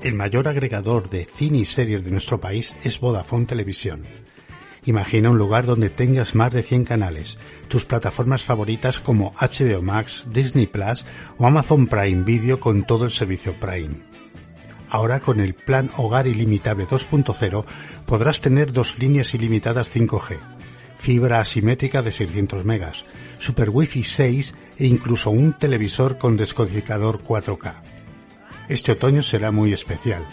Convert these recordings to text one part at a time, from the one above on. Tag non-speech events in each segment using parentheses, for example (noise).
El mayor agregador de cine y series de nuestro país es Vodafone Televisión. Imagina un lugar donde tengas más de 100 canales, tus plataformas favoritas como HBO Max, Disney Plus o Amazon Prime Video con todo el servicio Prime. Ahora con el plan Hogar Ilimitable 2.0 podrás tener dos líneas ilimitadas 5G, fibra asimétrica de 600 megas, Super Wi-Fi 6 e incluso un televisor con descodificador 4K. Este otoño será muy especial.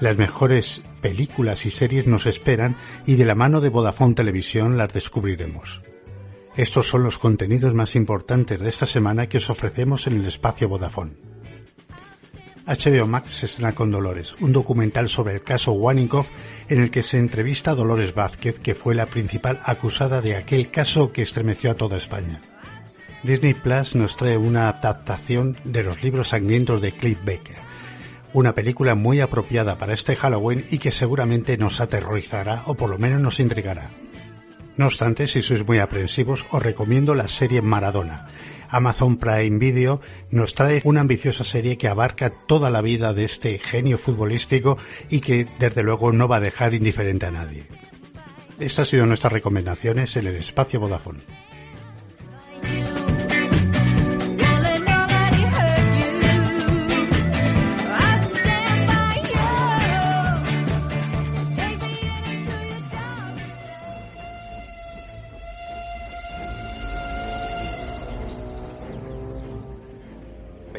Las mejores películas y series nos esperan y de la mano de Vodafone Televisión las descubriremos. Estos son los contenidos más importantes de esta semana que os ofrecemos en el espacio Vodafone. HBO Max se estrena con Dolores, un documental sobre el caso Waninkoff en el que se entrevista a Dolores Vázquez, que fue la principal acusada de aquel caso que estremeció a toda España. Disney Plus nos trae una adaptación de los libros sangrientos de Cliff Baker una película muy apropiada para este Halloween y que seguramente nos aterrorizará o por lo menos nos intrigará. No obstante, si sois muy aprensivos, os recomiendo la serie Maradona. Amazon Prime Video nos trae una ambiciosa serie que abarca toda la vida de este genio futbolístico y que desde luego no va a dejar indiferente a nadie. Estas han sido nuestras recomendaciones en el espacio Vodafone.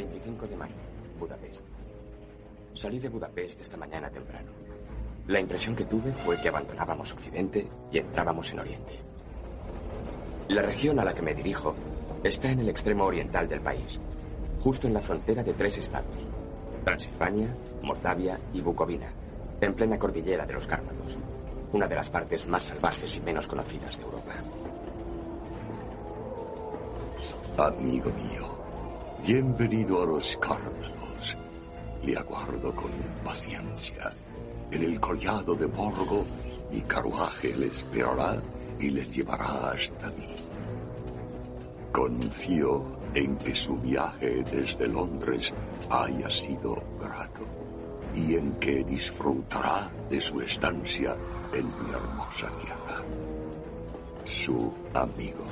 De mayo, Budapest. Salí de Budapest esta mañana temprano. La impresión que tuve fue que abandonábamos Occidente y entrábamos en Oriente. La región a la que me dirijo está en el extremo oriental del país, justo en la frontera de tres estados, Transilvania, Moldavia y Bucovina, en plena cordillera de los Cárpatos, una de las partes más salvajes y menos conocidas de Europa. Amigo mío, bienvenido a los Cárpatos. Le aguardo con impaciencia. En el collado de Borgo, mi carruaje le esperará y le llevará hasta mí. Confío en que su viaje desde Londres haya sido grato y en que disfrutará de su estancia en mi hermosa tierra. Su amigo.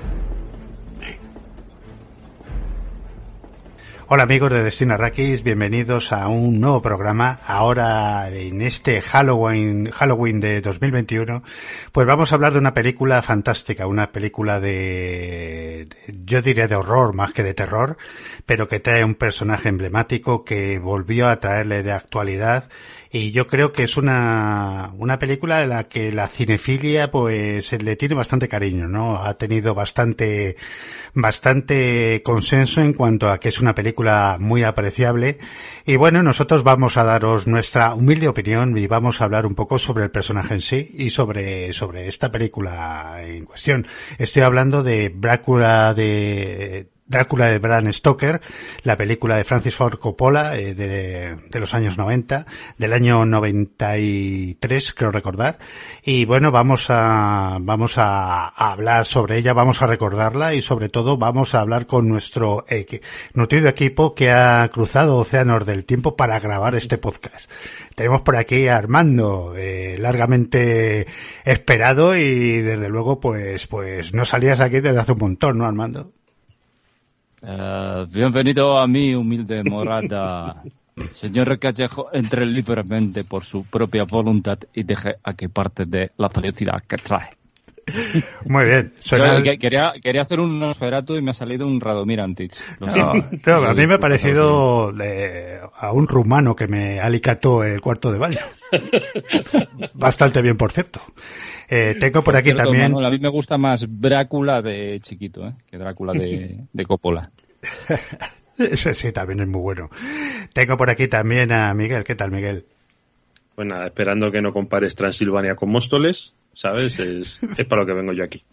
Hola amigos de Destino Arrakis, bienvenidos a un nuevo programa. Ahora en este Halloween, Halloween de 2021, pues vamos a hablar de una película fantástica, una película de, yo diría de horror más que de terror, pero que trae un personaje emblemático que volvió a traerle de actualidad y yo creo que es una, una película en la que la cinefilia pues le tiene bastante cariño, ¿no? Ha tenido bastante, bastante consenso en cuanto a que es una película muy apreciable y bueno, nosotros vamos a daros nuestra humilde opinión y vamos a hablar un poco sobre el personaje en sí y sobre, sobre esta película en cuestión. Estoy hablando de Brácula de, Drácula de Bram Stoker, la película de Francis Ford Coppola eh, de, los años 90, del año 93, creo recordar. Y bueno, vamos a, vamos a, a hablar sobre ella, vamos a recordarla y sobre todo vamos a hablar con nuestro eh, nutrido equipo que ha cruzado océanos del tiempo para grabar este podcast. Tenemos por aquí a Armando, eh, largamente esperado y desde luego pues, pues no salías aquí desde hace un montón, ¿no Armando? Uh, bienvenido a mi humilde morada. (laughs) Señor Callejo, entre libremente por su propia voluntad y deje aquí parte de la felicidad que trae. Muy bien. Suena... Yo, quería, quería hacer un Nosferatu y me ha salido un Radomir Antich. No, (laughs) no, a mí me ha parecido de, a un rumano que me alicató el cuarto de baño. (laughs) Bastante bien, por cierto. Eh, tengo por, por aquí cierto, también. Manuel, a mí me gusta más Drácula de chiquito, ¿eh? que Drácula de, de Coppola. (laughs) Ese sí, también es muy bueno. Tengo por aquí también a Miguel. ¿Qué tal, Miguel? Pues nada, esperando que no compares Transilvania con Móstoles, ¿sabes? Es, es para lo que vengo yo aquí.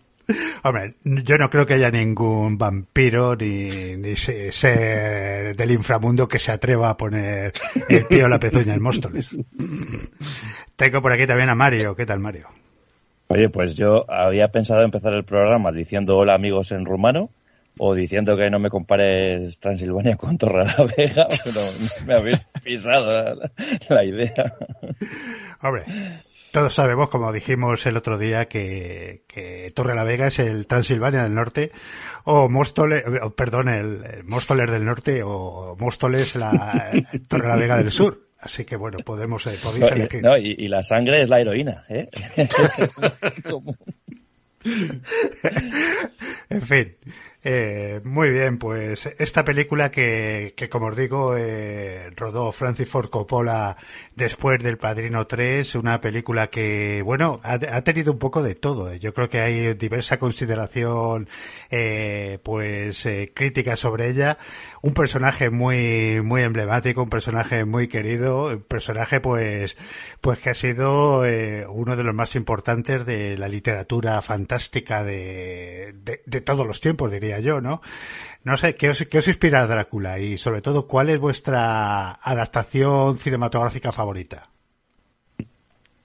Hombre, yo no creo que haya ningún vampiro ni, ni se- ser del inframundo que se atreva a poner el pie o la pezuña en Móstoles. Tengo por aquí también a Mario. ¿Qué tal, Mario? Oye, pues yo había pensado empezar el programa diciendo hola amigos en rumano o diciendo que no me compares Transilvania con Torrelavega, (laughs) pero me habéis pisado la, la idea. Hombre, todos sabemos, como dijimos el otro día, que, que Torre la Vega es el Transilvania del Norte, o Móstoles, perdón, el, el Móstoles del Norte, o Móstoles la (laughs) Torre la Vega del Sur. Así que bueno, podemos, eh, podéis No, elegir. y, no, y- y la sangre es la heroína, ¿eh? (laughs) (laughs) En fin, eh, muy bien, pues esta película que, que como os digo, eh, rodó Francis Ford Coppola después del Padrino 3, una película que, bueno, ha, ha tenido un poco de todo. eh. Yo creo que hay diversa consideración, eh, pues, eh, crítica sobre ella. Un personaje muy, muy emblemático, un personaje muy querido, un personaje, pues, pues que ha sido eh, uno de los más importantes de la literatura fantástica de, de, de todos los tiempos, diría yo, ¿no? No sé, ¿qué os, os inspira Drácula? Y sobre todo, ¿cuál es vuestra adaptación cinematográfica favorita?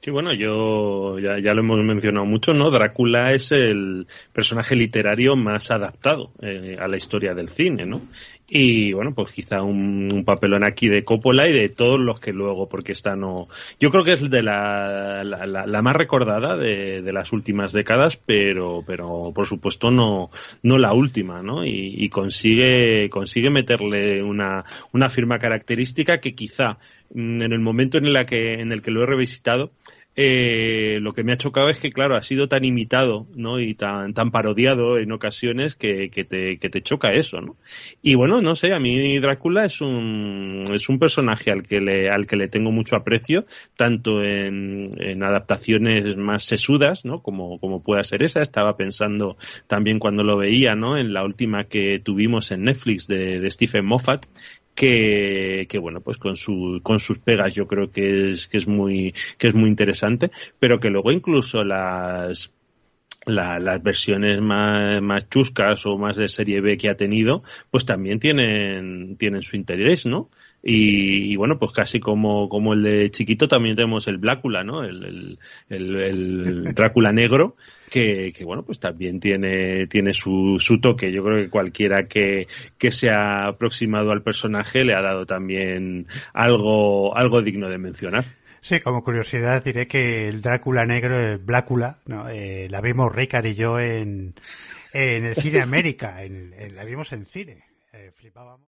Sí, bueno, yo ya, ya lo hemos mencionado mucho, ¿no? Drácula es el personaje literario más adaptado eh, a la historia del cine, ¿no? Y bueno, pues quizá un, papelón aquí de Coppola y de todos los que luego, porque esta no. Yo creo que es de la, la, la- la más recordada de, de las últimas décadas, pero, pero por supuesto no, no la última, ¿no? Y, y consigue, consigue meterle una, una firma característica que quizá mm, en el momento en, la que, en el que lo he revisitado, eh, lo que me ha chocado es que, claro, ha sido tan imitado, ¿no? Y tan, tan parodiado en ocasiones que, que, te, que te choca eso, ¿no? Y bueno, no sé, a mí Drácula es un, es un personaje al que le, al que le tengo mucho aprecio, tanto en, adaptaciones más sesudas, ¿no? Como, como pueda ser esa. Estaba pensando también cuando lo veía, ¿no? En la última que tuvimos en Netflix de Stephen Moffat, que, bueno pues con su con sus pegas yo creo que es que es muy que es muy interesante pero que luego incluso las la- las versiones más, más chuscas o más de serie B que ha tenido, pues también tienen, tienen su interés, ¿no? Y, y bueno, pues casi como, como el de chiquito también tenemos el Blácula, ¿no? El, el, el- el (laughs) Drácula negro, que, que bueno, pues también tiene, tiene su, su toque. Yo creo que cualquiera que, que se ha aproximado al personaje le ha dado también algo, algo digno de mencionar. Sí, como curiosidad diré que el Drácula negro, el Blácula, ¿no? Eh, la vimos Ricard y yo en, en el cine América, en, en- la vimos en cine. Eh, flipábamos.